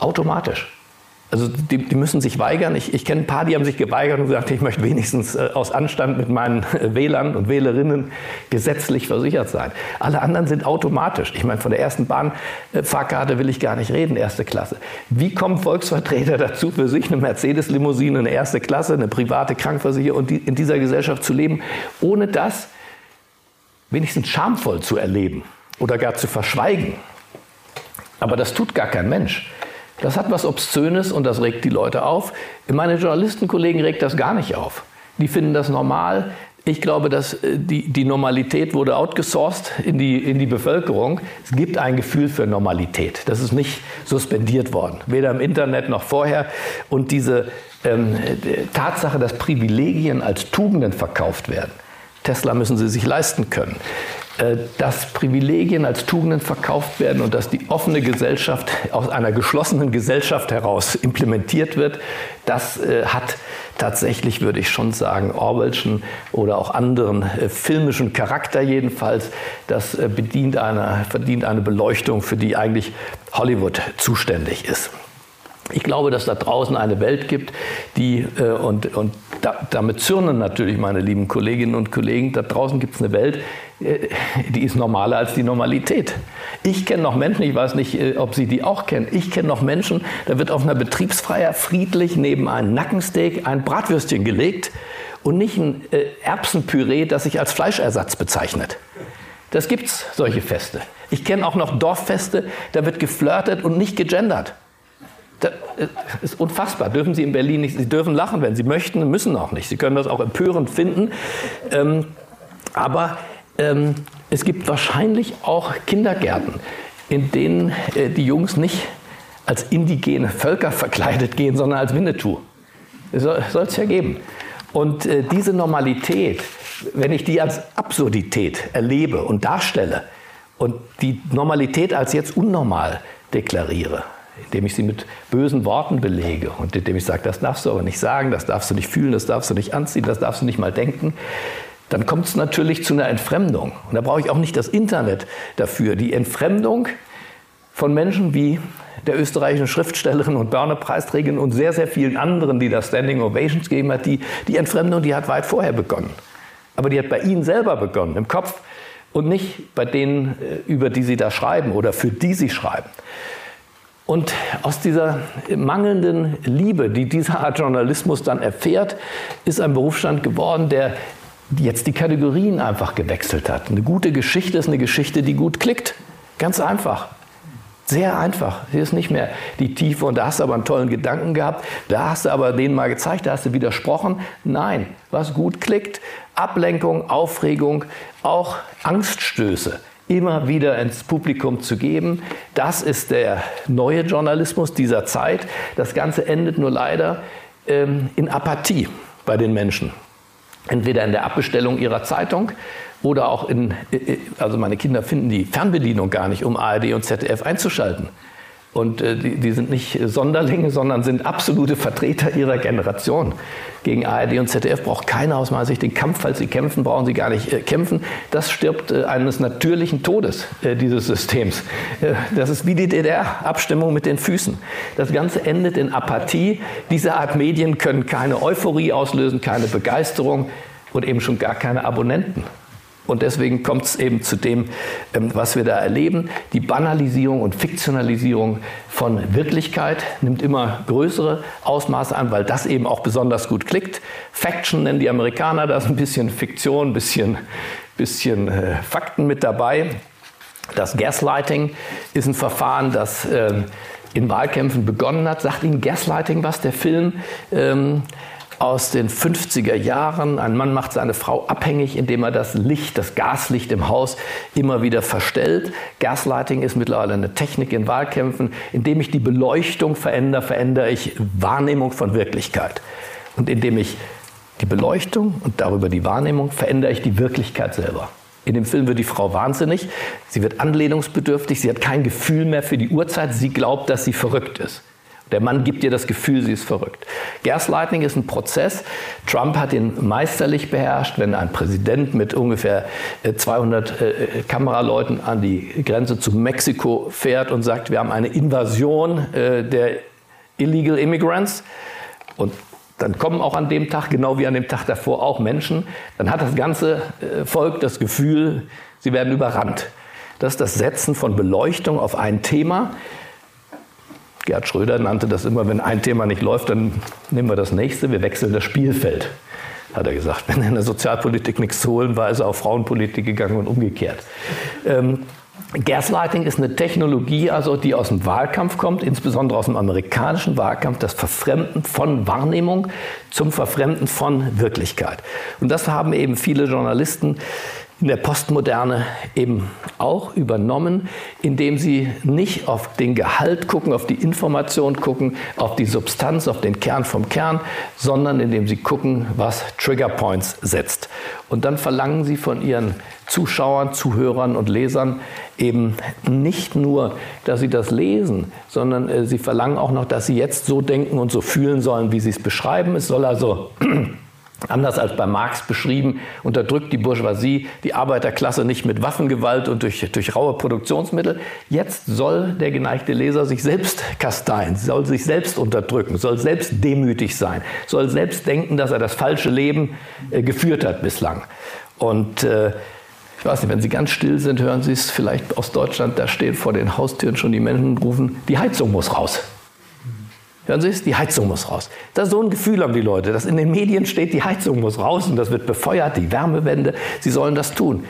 automatisch. Also die, die, müssen sich weigern. Ich, ich kenne ein paar, die haben sich geweigert und gesagt, ich möchte wenigstens äh, aus Anstand mit meinen äh, Wählern und Wählerinnen gesetzlich versichert sein. Alle anderen sind automatisch. Ich meine, von der ersten Bahnfahrkarte will ich gar nicht reden, erste Klasse. Wie kommen Volksvertreter dazu, für sich eine Mercedes-Limousine, eine erste Klasse, eine private Krankversicherung und die, in dieser Gesellschaft zu leben, ohne das wenigstens schamvoll zu erleben oder gar zu verschweigen? Aber das tut gar kein Mensch. Das hat was Obszönes und das regt die Leute auf. Meine Journalistenkollegen regt das gar nicht auf. Die finden das normal, Ich glaube, dass äh, die, die Normalität wurde outgesourced in die, in die Bevölkerung. Es gibt ein Gefühl für Normalität. Das ist nicht suspendiert worden, weder im Internet noch vorher. Und diese ähm, Tatsache, dass Privilegien als Tugenden verkauft werden, Tesla müssen sie sich leisten können. Äh, dass Privilegien als Tugenden verkauft werden und dass die offene Gesellschaft aus einer geschlossenen Gesellschaft heraus implementiert wird, das äh, hat tatsächlich, würde ich schon sagen, Orwellschen oder auch anderen äh, filmischen Charakter jedenfalls. Das bedient eine, verdient eine Beleuchtung, für die eigentlich Hollywood zuständig ist. Ich glaube, dass da draußen eine Welt gibt, die, und, und da, damit zürnen natürlich meine lieben Kolleginnen und Kollegen, da draußen gibt es eine Welt, die ist normaler als die Normalität. Ich kenne noch Menschen, ich weiß nicht, äh, ob Sie die auch kennen, ich kenne noch Menschen, da wird auf einer Betriebsfeier friedlich neben einem Nackensteak ein Bratwürstchen gelegt und nicht ein äh, Erbsenpüree, das sich als Fleischersatz bezeichnet. Das gibt's, solche Feste. Ich kenne auch noch Dorffeste, da wird geflirtet und nicht gegendert. Das ist unfassbar. Dürfen Sie in Berlin nicht, Sie dürfen lachen, wenn Sie möchten, müssen auch nicht. Sie können das auch empörend finden. Ähm, aber ähm, es gibt wahrscheinlich auch Kindergärten, in denen äh, die Jungs nicht als indigene Völker verkleidet gehen, sondern als Winnetou. Soll es ja geben. Und äh, diese Normalität, wenn ich die als Absurdität erlebe und darstelle und die Normalität als jetzt unnormal deklariere, indem ich sie mit bösen Worten belege und indem ich sage, das darfst du aber nicht sagen, das darfst du nicht fühlen, das darfst du nicht anziehen, das darfst du nicht mal denken, dann kommt es natürlich zu einer Entfremdung. Und da brauche ich auch nicht das Internet dafür. Die Entfremdung von Menschen wie der österreichischen Schriftstellerin und Börne-Preisträgerin und sehr, sehr vielen anderen, die da Standing Ovations gegeben hat, die, die Entfremdung, die hat weit vorher begonnen. Aber die hat bei Ihnen selber begonnen, im Kopf und nicht bei denen, äh, über die Sie da schreiben oder für die Sie schreiben. Und aus dieser mangelnden Liebe, die dieser Art Journalismus dann erfährt, ist ein Berufsstand geworden, der jetzt die Kategorien einfach gewechselt hat. Eine gute Geschichte ist eine Geschichte, die gut klickt. Ganz einfach. Sehr einfach. Sie ist nicht mehr die Tiefe und da hast du aber einen tollen Gedanken gehabt, da hast du aber denen mal gezeigt, da hast du widersprochen. Nein, was gut klickt, Ablenkung, Aufregung, auch Angststöße immer wieder ins Publikum zu geben. Das ist der neue Journalismus dieser Zeit. Das Ganze endet nur leider ähm, in Apathie bei den Menschen. Entweder in der Abbestellung ihrer Zeitung oder auch in, äh, äh, also meine Kinder finden die Fernbedienung gar nicht, um ARD und ZDF einzuschalten. Und äh, die, die, sind nicht Sonderlinge, sondern sind absolute Vertreter ihrer Generation. Gegen ARD und ZDF braucht keiner aus meiner Sicht den Kampf. Falls sie kämpfen, brauchen sie gar nicht äh, kämpfen. Das stirbt äh, eines natürlichen Todes dieses Systems. Das ist wie die DDR-Abstimmung mit den Füßen. Das Ganze endet in Apathie. Diese Art Medien können keine Euphorie auslösen, keine Begeisterung und eben schon gar keine Abonnenten. Und deswegen kommt es eben zu dem, ähm, was wir da erleben. Die Banalisierung und Fiktionalisierung von Wirklichkeit nimmt immer größere Ausmaße an, weil das eben auch besonders gut klickt. Faction nennen die Amerikaner das, ein bisschen Fiktion, ein bisschen, bisschen äh, Fakten mit dabei. Das Gaslighting ist ein Verfahren, das äh, in Wahlkämpfen begonnen hat. Sagt Ihnen Gaslighting was, der Film? Ähm, aus den 50er Jahren. Ein Mann macht seine Frau abhängig, indem er das Licht, das Gaslicht im Haus immer wieder verstellt. Gaslighting ist mittlerweile eine Technik in Wahlkämpfen. Indem ich die Beleuchtung verändere, verändere ich Wahrnehmung von Wirklichkeit. Und indem ich die Beleuchtung und darüber die Wahrnehmung verändere ich die Wirklichkeit selber. In dem Film wird die Frau wahnsinnig, sie wird anlehnungsbedürftig, sie hat kein Gefühl mehr für die Uhrzeit, sie glaubt, dass sie verrückt ist. Der Mann gibt dir das Gefühl, sie ist verrückt. Gaslighting ist ein Prozess. Trump hat ihn meisterlich beherrscht. Wenn ein Präsident mit ungefähr 200 äh, äh, Kameraleuten an die Grenze zu Mexiko fährt und sagt, wir haben eine Invasion äh, der Illegal Immigrants und dann kommen auch an dem Tag, genau wie an dem Tag davor, auch Menschen, dann hat das ganze Volk das Gefühl, sie werden überrannt. Das ist das Setzen von Beleuchtung auf ein Thema. Gerd Schröder nannte das immer, wenn ein Thema nicht läuft, dann nehmen wir das nächste, wir wechseln das Spielfeld, hat er gesagt. Wenn in der Sozialpolitik nichts zu holen war, ist er auf Frauenpolitik gegangen und umgekehrt. Ähm, Gaslighting ist eine Technologie, also die aus dem Wahlkampf kommt, insbesondere aus dem amerikanischen Wahlkampf, das Verfremden von Wahrnehmung zum Verfremden von Wirklichkeit. Und das haben eben viele Journalisten in der Postmoderne eben auch übernommen, indem sie nicht auf den Gehalt gucken, auf die Information gucken, auf die Substanz, auf den Kern vom Kern, sondern indem sie gucken, was Trigger Points setzt. Und dann verlangen sie von ihren Zuschauern, Zuhörern und Lesern eben nicht nur, dass sie das lesen, sondern äh, sie verlangen auch noch, dass sie jetzt so denken und so fühlen sollen, wie sie es beschreiben. Es soll also Anders als bei Marx beschrieben, unterdrückt die Bourgeoisie die Arbeiterklasse nicht mit Waffengewalt und durch, durch raue Produktionsmittel. Jetzt soll der geneigte Leser sich selbst kasteien, soll sich selbst unterdrücken, soll selbst demütig sein, soll selbst denken, dass er das falsche Leben äh, geführt hat bislang. Und äh, ich weiß nicht, wenn Sie ganz still sind, hören Sie es vielleicht aus Deutschland, da stehen vor den Haustüren schon die Menschen und rufen, die Heizung muss raus. Hören Sie es? Die Heizung muss raus. Das ist so ein Gefühl haben die Leute, dass in den Medien steht, die Heizung muss raus und das wird befeuert, die Wärmewende. Sie sollen das tun.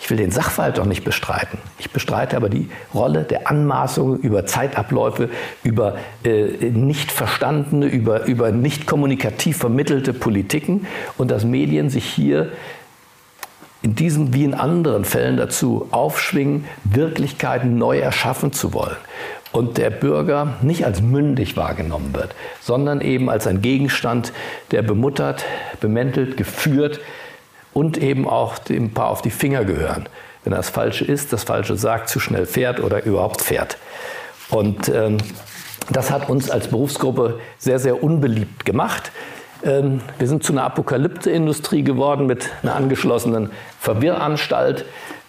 Ich will den Sachverhalt doch nicht bestreiten. Ich bestreite aber die Rolle der Anmaßungen über Zeitabläufe, über äh, nicht verstandene, über, über nicht kommunikativ vermittelte Politiken und dass Medien sich hier in diesem wie in anderen Fällen dazu aufschwingen, Wirklichkeiten neu erschaffen zu wollen und der Bürger nicht als mündig wahrgenommen wird, sondern eben als ein Gegenstand, der bemuttert, bemäntelt, geführt und eben auch dem Paar auf die Finger gehören. Wenn er das Falsche ist, das Falsche sagt, zu schnell fährt oder überhaupt fährt. Und ähm, das hat uns als Berufsgruppe sehr, sehr unbeliebt gemacht. Ähm, wir sind zu einer Apokalypse-Industrie geworden mit einer angeschlossenen Verwirranstalt,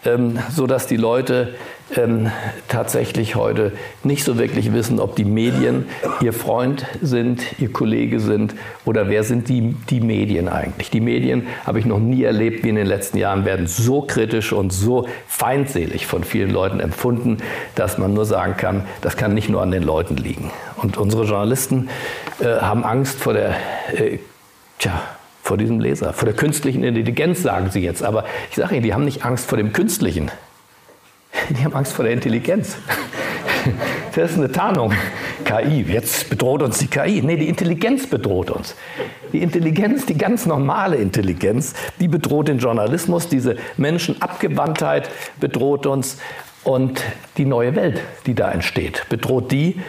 ähm, sodass die Leute ähm, tatsächlich heute nicht so wirklich wissen, ob die Medien ihr Freund sind, ihr Kollege sind oder wer sind die, die Medien eigentlich. Die Medien habe ich noch nie erlebt wie in den letzten Jahren, werden so kritisch und so feindselig von vielen Leuten empfunden, dass man nur sagen kann, das kann nicht nur an den Leuten liegen. Und unsere Journalisten äh, haben Angst vor der, äh, tja, vor diesem Leser, vor der künstlichen Intelligenz, sagen sie jetzt. Aber ich sage Ihnen, die haben nicht Angst vor dem Künstlichen. Die haben Angst vor der Intelligenz. Das ist eine Tarnung. KI, jetzt bedroht uns die KI. Nee, die Intelligenz bedroht uns. Die Intelligenz, die ganz normale Intelligenz, die bedroht den Journalismus. Diese Menschenabgewandtheit bedroht uns. Und die neue Welt, die da entsteht, bedroht die,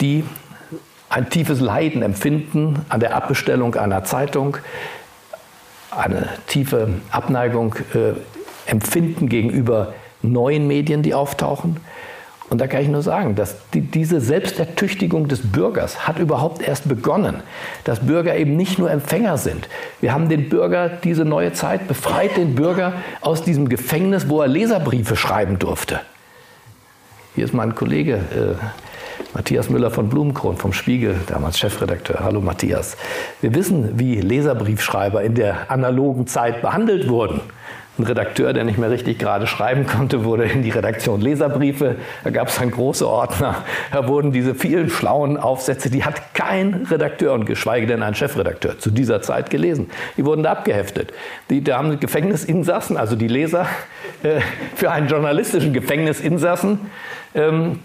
die ein tiefes Leiden empfinden an der Abbestellung einer Zeitung, eine tiefe Abneigung äh, empfinden gegenüber neuen Medien, die auftauchen. Und da kann ich nur sagen, dass die, diese Selbstertüchtigung des Bürgers hat überhaupt erst begonnen, dass Bürger eben nicht nur Empfänger sind. Wir haben den Bürger, diese neue Zeit befreit den Bürger aus diesem Gefängnis, wo er Leserbriefe schreiben durfte. Hier ist mein Kollege äh, Matthias Müller von Blumenkron vom Spiegel, damals Chefredakteur. Hallo Matthias. Wir wissen, wie Leserbriefschreiber in der analogen Zeit behandelt wurden. Ein Redakteur, der nicht mehr richtig gerade schreiben konnte, wurde in die Redaktion Leserbriefe. Da gab es dann große Ordner. Da wurden diese vielen schlauen Aufsätze, die hat kein Redakteur und geschweige denn ein Chefredakteur zu dieser Zeit gelesen. Die wurden da abgeheftet. Die, da haben Gefängnisinsassen, also die Leser, äh, für einen journalistischen Gefängnisinsassen ähm,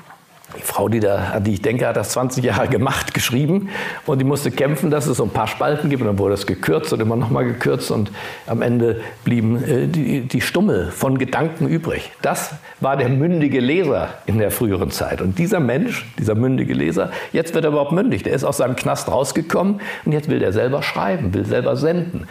die Frau, die da, an die ich denke, hat das 20 Jahre gemacht, geschrieben und die musste kämpfen, dass es so ein paar Spalten gibt und dann wurde das gekürzt und immer nochmal gekürzt und am Ende blieben äh, die, die Stummel von Gedanken übrig. Das war der mündige Leser in der früheren Zeit und dieser Mensch, dieser mündige Leser, jetzt wird er überhaupt mündig. Der ist aus seinem Knast rausgekommen und jetzt will der selber schreiben, will selber senden.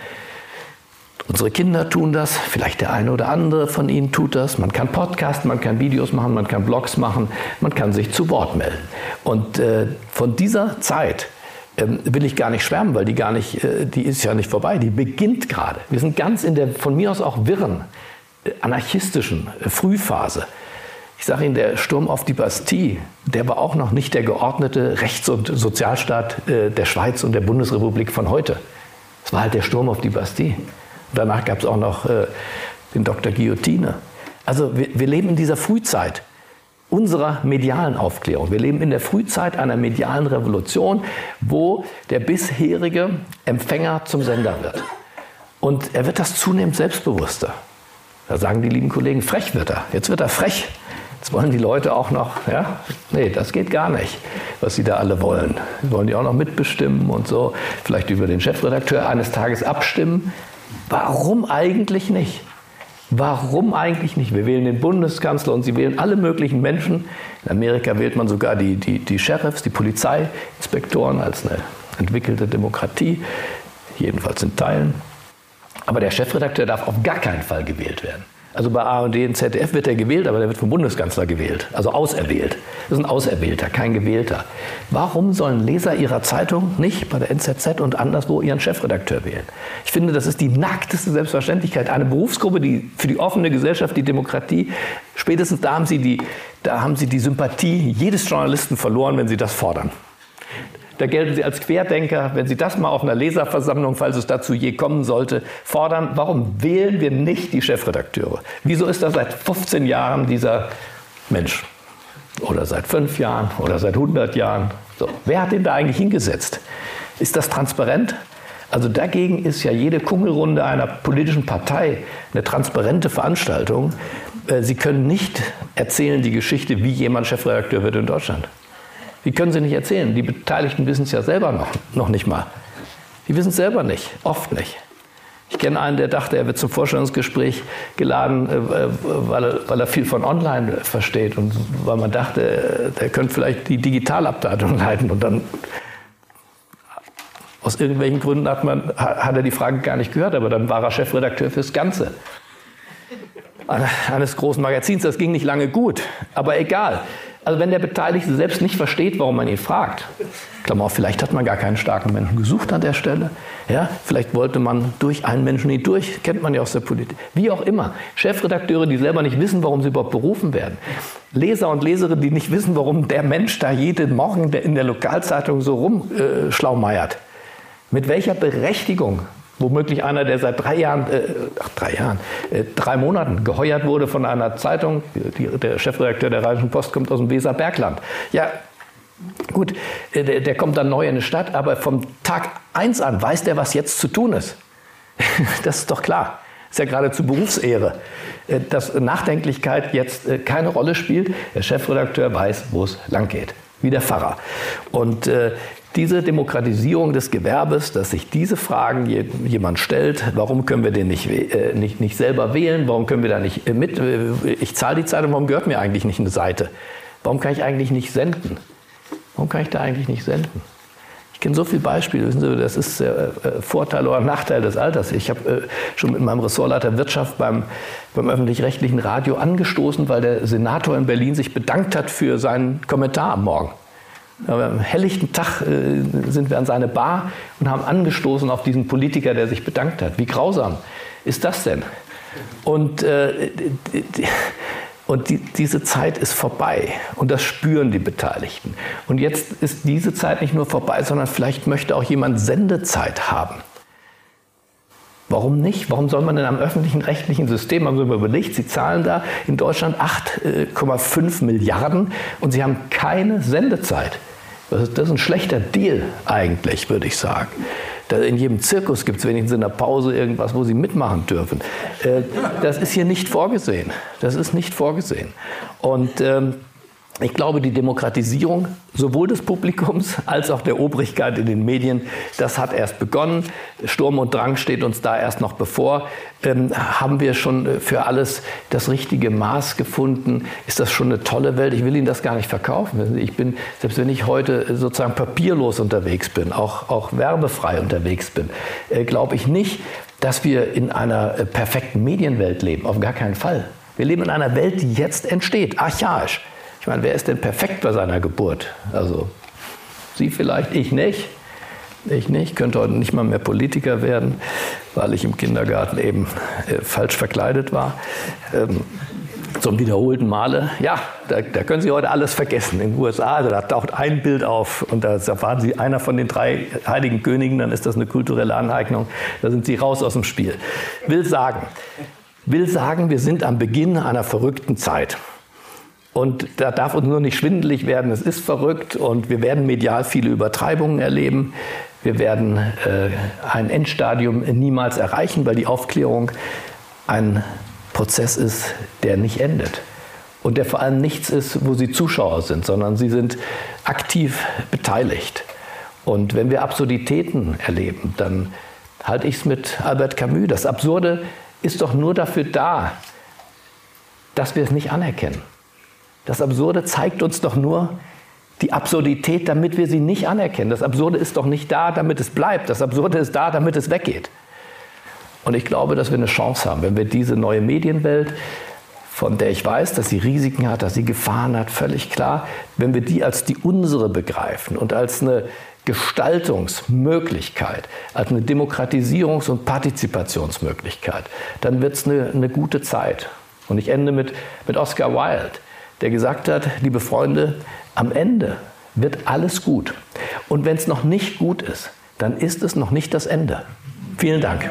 Unsere Kinder tun das, vielleicht der eine oder andere von ihnen tut das. Man kann Podcasts, man kann Videos machen, man kann Blogs machen, man kann sich zu Wort melden. Und äh, von dieser Zeit ähm, will ich gar nicht schwärmen, weil die gar nicht, äh, die ist ja nicht vorbei, die beginnt gerade. Wir sind ganz in der von mir aus auch wirren, äh, anarchistischen äh, Frühphase. Ich sage Ihnen, der Sturm auf die Bastille, der war auch noch nicht der geordnete Rechts- und Sozialstaat äh, der Schweiz und der Bundesrepublik von heute. Es war halt der Sturm auf die Bastille. Danach gab es auch noch äh, den Dr. Guillotine. Also wir, wir leben in dieser Frühzeit unserer medialen Aufklärung. Wir leben in der Frühzeit einer medialen Revolution, wo der bisherige Empfänger zum Sender wird. Und er wird das zunehmend selbstbewusster. Da sagen die lieben Kollegen, frech wird er. Jetzt wird er frech. Jetzt wollen die Leute auch noch, ja, nee, das geht gar nicht, was sie da alle wollen. Wollen die auch noch mitbestimmen und so, vielleicht über den Chefredakteur eines Tages abstimmen. Warum eigentlich nicht? Warum eigentlich nicht? Wir wählen den Bundeskanzler und sie wählen alle möglichen Menschen. In Amerika wählt man sogar die, die, die Sheriffs, die Polizeiinspektoren als eine entwickelte Demokratie, jedenfalls in Teilen. Aber der Chefredakteur darf auf gar keinen Fall gewählt werden. Also bei ARD und ZDF wird er gewählt, aber der wird vom Bundeskanzler gewählt, also auserwählt. Das ist ein Auserwählter, kein Gewählter. Warum sollen Leser ihrer Zeitung nicht bei der NZZ und anderswo ihren Chefredakteur wählen? Ich finde, das ist die nackteste Selbstverständlichkeit. Eine Berufsgruppe, die für die offene Gesellschaft, die Demokratie, spätestens da haben sie die, da haben sie die Sympathie jedes Journalisten verloren, wenn sie das fordern. Da gelten Sie als Querdenker, wenn Sie das mal auf einer Leserversammlung, falls es dazu je kommen sollte, fordern. Warum wählen wir nicht die Chefredakteure? Wieso ist da seit 15 Jahren dieser Mensch? Oder seit fünf Jahren oder seit 100 Jahren? So, wer hat den da eigentlich hingesetzt? Ist das transparent? Also dagegen ist ja jede Kungelrunde einer politischen Partei eine transparente Veranstaltung. Äh, Sie können nicht erzählen die Geschichte, wie jemand Chefredakteur wird in Deutschland. Wie können Sie nicht erzählen? Die Beteiligten wissen es ja selber noch, noch nicht mal. Die wissen es selber nicht, oft nicht. Ich kenne einen, der dachte, er wird zum Vorstellungsgespräch geladen, äh, weil er, weil er viel von Online versteht und weil man dachte, der könnte vielleicht die Digitalabteilung leiten. Und dann aus irgendwelchen Gründen hat, man, hat er die Frage gar nicht gehört, aber dann war er Chefredakteur fürs Ganze eines großen Magazins. Das ging nicht lange gut, aber egal. Also wenn der Beteiligte selbst nicht versteht, warum man ihn fragt, Klammer auf, vielleicht hat man gar keinen starken Menschen gesucht an der Stelle. Ja, vielleicht wollte man durch einen Menschen nicht durch, kennt man ja aus der Politik. Wie auch immer. Chefredakteure, die selber nicht wissen, warum sie überhaupt berufen werden. Leser und Leserinnen, die nicht wissen, warum der Mensch da jeden Morgen in der Lokalzeitung so rumschlaumeiert. Äh, Mit welcher Berechtigung womöglich einer, der seit drei Jahren, äh, ach, drei Jahren, äh, drei Monaten geheuert wurde von einer Zeitung. Die, der Chefredakteur der Rheinischen Post kommt aus dem Weserbergland. Ja, gut, äh, der, der, kommt dann neu in eine Stadt, aber vom Tag eins an weiß der, was jetzt zu tun ist. das ist doch klar. Ist ja geradezu Berufsehre, äh, dass Nachdenklichkeit jetzt äh, keine Rolle spielt. Der Chefredakteur weiß, wo es lang geht wie der Pfarrer. Und äh, diese Demokratisierung des Gewerbes, dass sich diese Fragen jemand stellt, warum können wir den nicht, äh, nicht, nicht selber wählen, warum können wir da nicht äh, mit, äh, ich zahle die Zeitung, warum gehört mir eigentlich nicht eine Seite? Warum kann ich eigentlich nicht senden? Warum kann ich da eigentlich nicht senden? Ich kenne so viele Beispiele, wissen Sie, das ist der Vorteil oder Nachteil des Alters. Ich habe schon mit meinem Ressortleiter Wirtschaft beim, beim öffentlich-rechtlichen Radio angestoßen, weil der Senator in Berlin sich bedankt hat für seinen Kommentar am Morgen. Am helllichten Tag äh, sind wir an seine Bar und haben angestoßen auf diesen Politiker, der sich bedankt hat. Wie grausam ist das denn? Und, äh, und die, diese Zeit ist vorbei und das spüren die Beteiligten. Und jetzt ist diese Zeit nicht nur vorbei, sondern vielleicht möchte auch jemand Sendezeit haben. Warum nicht? Warum soll man in einem öffentlichen rechtlichen System, haben Sie überlegt, Sie zahlen da in Deutschland 8,5 Milliarden und Sie haben keine Sendezeit. Das ist ein schlechter Deal eigentlich, würde ich sagen. In jedem Zirkus gibt es wenigstens in der Pause irgendwas, wo sie mitmachen dürfen. Äh, das ist hier nicht vorgesehen. Das ist nicht vorgesehen. Und ähm, ich glaube, die Demokratisierung sowohl des Publikums als auch der Obrigkeit in den Medien, das hat erst begonnen. Sturm und Drang steht uns da erst noch bevor. Ähm, haben wir schon äh, für alles das richtige Maß gefunden? Ist das schon eine tolle Welt? Ich will Ihnen das gar nicht verkaufen. Ich bin, selbst wenn ich heute sozusagen papierlos unterwegs bin, auch, auch werbefrei unterwegs bin, äh, glaube ich nicht, dass wir in einer äh, perfekten Medienwelt leben. Auf gar keinen Fall. Wir leben in einer Welt, die jetzt entsteht, archaisch. Ich meine, wer ist denn perfekt bei seiner Geburt? Also Sie vielleicht, ich nicht. Ich nicht, könnte heute nicht mal mehr Politiker werden, weil ich im Kindergarten eben äh, falsch verkleidet war. Ähm, zum wiederholten Male. Ja, da, da, können Sie heute alles vergessen. In den USA, also da taucht ein Bild auf und da waren Sie einer von den drei heiligen Königen, dann ist das eine kulturelle Aneignung. Da sind Sie raus aus dem Spiel. Will sagen, will sagen, wir sind am Beginn einer verrückten Zeit. Und da darf uns nur nicht schwindelig werden. Es ist verrückt und wir werden medial viele Übertreibungen erleben. Wir werden äh, ein Endstadium niemals erreichen, weil die Aufklärung ein Prozess ist, der nicht endet. und der vor allem nichts ist, wo sie Zuschauer sind, sondern sie sind aktiv beteiligt. Und wenn wir Absurditäten erleben, dann halte ich es mit Albert Camus. Das Absurde ist doch nur dafür da, dass wir es nicht anerkennen. Das Absurde zeigt uns doch nur die Absurdität, damit wir sie nicht anerkennen. Das Absurde ist doch nicht da, damit es bleibt. Das Absurde ist da, damit es weggeht. Und ich glaube, dass wir eine Chance haben, wenn wir diese neue Medienwelt, von der ich weiß, dass sie Risiken hat, dass sie Gefahren hat, völlig klar, wenn wir die als die unsere begreifen und als eine Gestaltungsmöglichkeit, als eine Demokratisierungs- und Partizipationsmöglichkeit, dann wird es eine, eine gute Zeit. Und ich ende mit, mit Oscar Wilde, der gesagt hat, liebe Freunde, am Ende wird alles gut. Und wenn es noch nicht gut ist, dann ist es noch nicht das Ende. Vielen Dank.